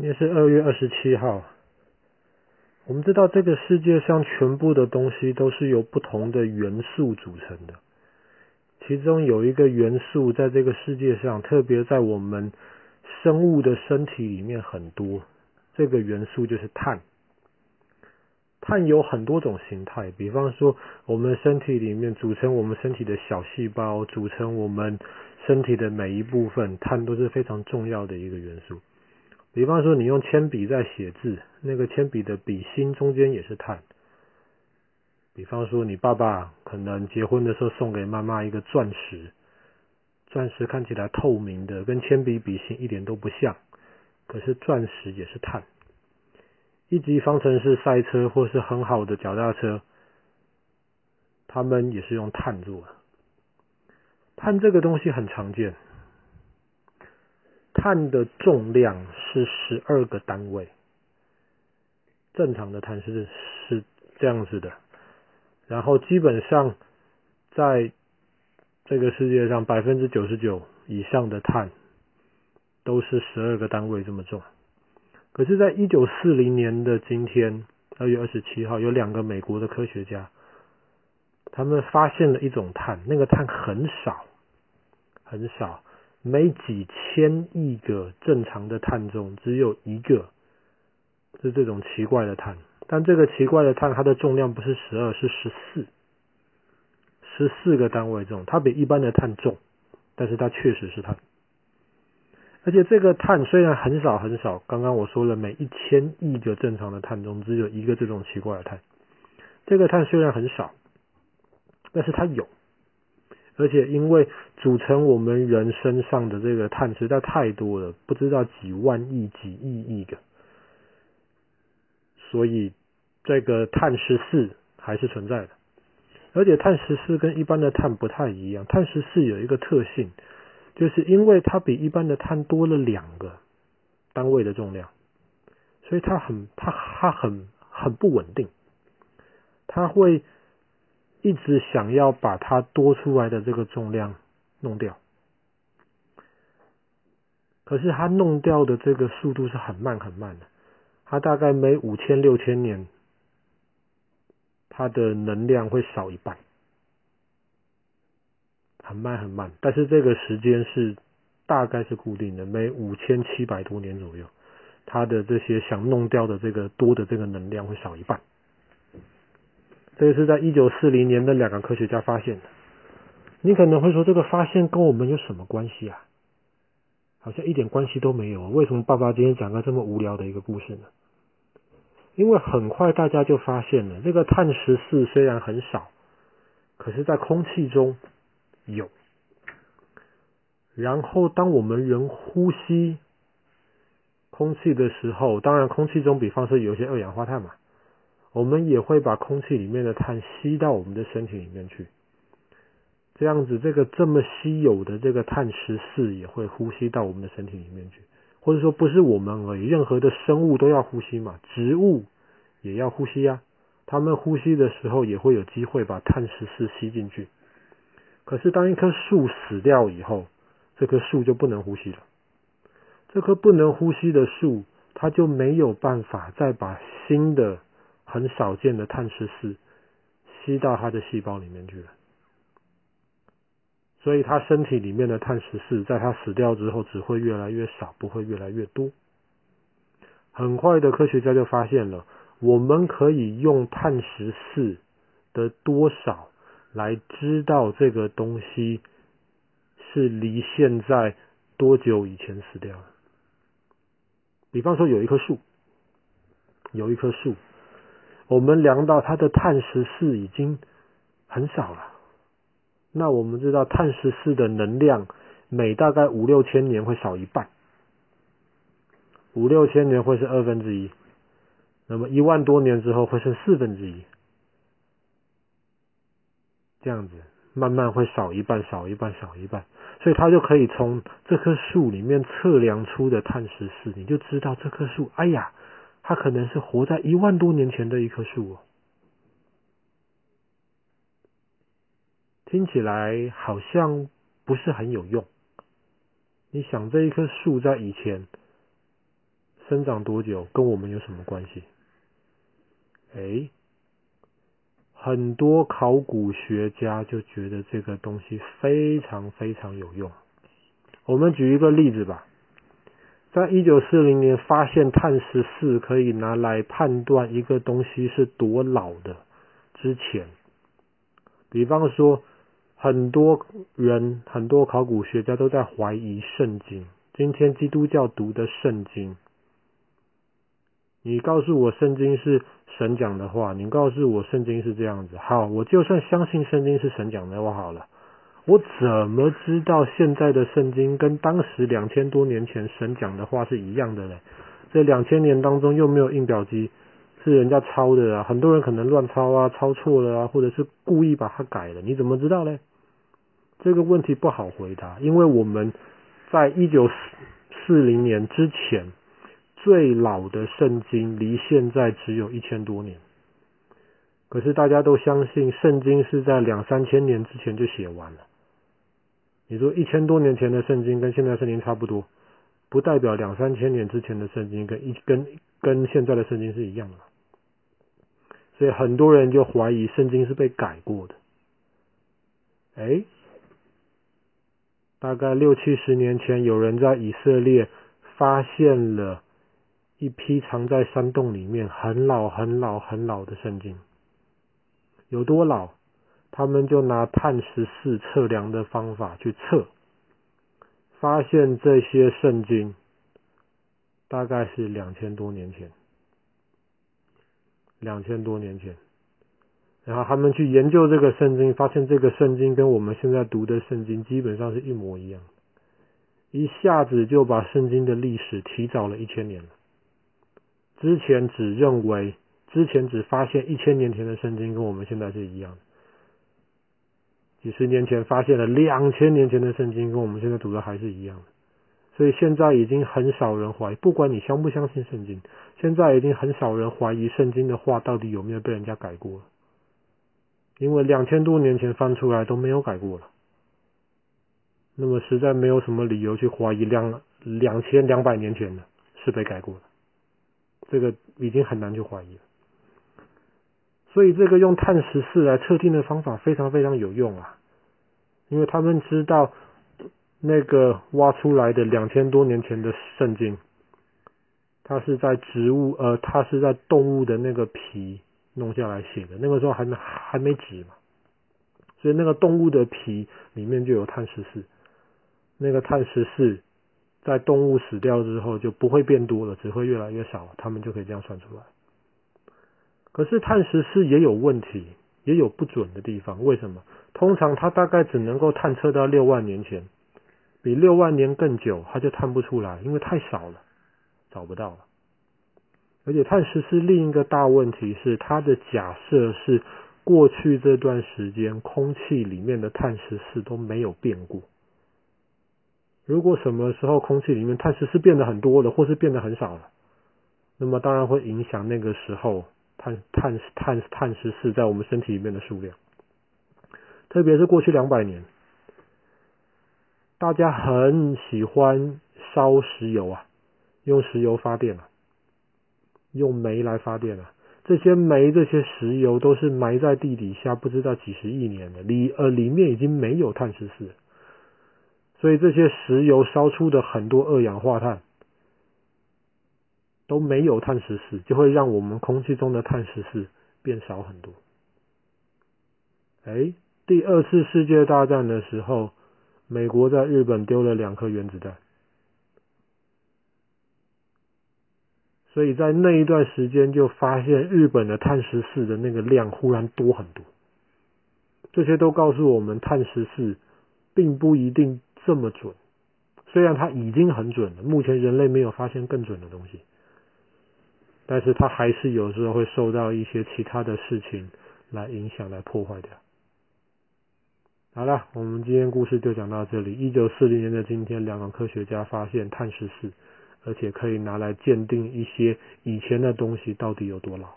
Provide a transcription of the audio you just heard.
今天是二月二十七号。我们知道这个世界上全部的东西都是由不同的元素组成的，其中有一个元素在这个世界上，特别在我们生物的身体里面很多，这个元素就是碳。碳有很多种形态，比方说我们身体里面组成我们身体的小细胞，组成我们身体的每一部分，碳都是非常重要的一个元素。比方说，你用铅笔在写字，那个铅笔的笔芯中间也是碳。比方说，你爸爸可能结婚的时候送给妈妈一个钻石，钻石看起来透明的，跟铅笔笔芯一点都不像，可是钻石也是碳。一级方程式赛车或是很好的脚踏车，他们也是用碳做的。碳这个东西很常见。碳的重量是十二个单位，正常的碳是是这样子的。然后基本上在这个世界上，百分之九十九以上的碳都是十二个单位这么重。可是，在一九四零年的今天，二月二十七号，有两个美国的科学家，他们发现了一种碳，那个碳很少，很少。每几千亿个正常的碳中，只有一个是这种奇怪的碳。但这个奇怪的碳，它的重量不是十二，是十四，十四个单位重。它比一般的碳重，但是它确实是碳。而且这个碳虽然很少很少，刚刚我说了，每一千亿个正常的碳中，只有一个这种奇怪的碳。这个碳虽然很少，但是它有。而且因为组成我们人身上的这个碳实在太多了，不知道几万亿、几亿亿个，所以这个碳十四还是存在的。而且碳十四跟一般的碳不太一样，碳十四有一个特性，就是因为它比一般的碳多了两个单位的重量，所以它很它它很很不稳定，它会。一直想要把它多出来的这个重量弄掉，可是它弄掉的这个速度是很慢很慢的，它大概每五千六千年，它的能量会少一半，很慢很慢，但是这个时间是大概是固定的，每五千七百多年左右，它的这些想弄掉的这个多的这个能量会少一半。这个是在一九四零年的两个科学家发现的。你可能会说，这个发现跟我们有什么关系啊？好像一点关系都没有。为什么爸爸今天讲个这么无聊的一个故事呢？因为很快大家就发现了，这个碳十四虽然很少，可是在空气中有。然后当我们人呼吸空气的时候，当然空气中比方说有一些二氧化碳嘛。我们也会把空气里面的碳吸到我们的身体里面去，这样子，这个这么稀有的这个碳十四也会呼吸到我们的身体里面去，或者说不是我们而已，任何的生物都要呼吸嘛，植物也要呼吸呀，它们呼吸的时候也会有机会把碳十四吸进去。可是当一棵树死掉以后，这棵树就不能呼吸了，这棵不能呼吸的树，它就没有办法再把新的。很少见的碳十四吸到它的细胞里面去了，所以它身体里面的碳十四在它死掉之后只会越来越少，不会越来越多。很快的科学家就发现了，我们可以用碳十四的多少来知道这个东西是离现在多久以前死掉的。比方说有一棵树，有一棵树。我们量到它的碳十四已经很少了，那我们知道碳十四的能量每大概五六千年会少一半，五六千年会是二分之一，那么一万多年之后会剩四分之一，这样子慢慢会少一半，少一半，少一半，所以它就可以从这棵树里面测量出的碳十四，你就知道这棵树，哎呀。它可能是活在一万多年前的一棵树哦，听起来好像不是很有用。你想，这一棵树在以前生长多久跟我们有什么关系？诶，很多考古学家就觉得这个东西非常非常有用。我们举一个例子吧，在一九四零年发现碳十四可以拿来判断一个东西是多老的之前，比方说，很多人很多考古学家都在怀疑圣经。今天基督教读的圣经。你告诉我圣经是神讲的话，你告诉我圣经是这样子，好，我就算相信圣经是神讲的话好了，我怎么知道现在的圣经跟当时两千多年前神讲的话是一样的呢？这两千年当中又没有印表机，是人家抄的啊，很多人可能乱抄啊，抄错了啊，或者是故意把它改了，你怎么知道呢？这个问题不好回答，因为我们在一九四零年之前。最老的圣经离现在只有一千多年，可是大家都相信圣经是在两三千年之前就写完了。你说一千多年前的圣经跟现在圣经差不多，不代表两三千年之前的圣经跟一跟跟现在的圣经是一样的。所以很多人就怀疑圣经是被改过的。哎，大概六七十年前，有人在以色列发现了。一批藏在山洞里面很老很老很老的圣经，有多老？他们就拿碳十四测量的方法去测，发现这些圣经大概是两千多年前，两千多年前。然后他们去研究这个圣经，发现这个圣经跟我们现在读的圣经基本上是一模一样，一下子就把圣经的历史提早了一千年了。之前只认为，之前只发现一千年前的圣经跟我们现在是一样的，几十年前发现了两千年前的圣经跟我们现在读的还是一样。的，所以现在已经很少人怀疑，不管你相不相信圣经，现在已经很少人怀疑圣经的话到底有没有被人家改过了，因为两千多年前翻出来都没有改过了，那么实在没有什么理由去怀疑两两千两百年前的是被改过的。这个已经很难去怀疑了，所以这个用碳十四来测定的方法非常非常有用啊，因为他们知道那个挖出来的两千多年前的圣经，它是在植物呃，它是在动物的那个皮弄下来写的，那个时候还还没纸嘛，所以那个动物的皮里面就有碳十四，那个碳十四。在动物死掉之后就不会变多了，只会越来越少，他们就可以这样算出来。可是碳十四也有问题，也有不准的地方。为什么？通常它大概只能够探测到六万年前，比六万年更久，它就探不出来，因为太少了，找不到了。而且碳十四另一个大问题是，它的假设是过去这段时间空气里面的碳十四都没有变过。如果什么时候空气里面碳十四变得很多了，或是变得很少了，那么当然会影响那个时候碳碳碳碳十四在我们身体里面的数量。特别是过去两百年，大家很喜欢烧石油啊，用石油发电啊，用煤来发电啊。这些煤、这些石油都是埋在地底下，不知道几十亿年的，里呃里面已经没有碳十四。所以这些石油烧出的很多二氧化碳都没有碳十四，就会让我们空气中的碳十四变少很多。哎，第二次世界大战的时候，美国在日本丢了两颗原子弹，所以在那一段时间就发现日本的碳十四的那个量忽然多很多。这些都告诉我们，碳十四并不一定。这么准，虽然它已经很准了，目前人类没有发现更准的东西，但是它还是有时候会受到一些其他的事情来影响、来破坏掉。好了，我们今天故事就讲到这里。一九四零年的今天，两个科学家发现碳十四，而且可以拿来鉴定一些以前的东西到底有多老。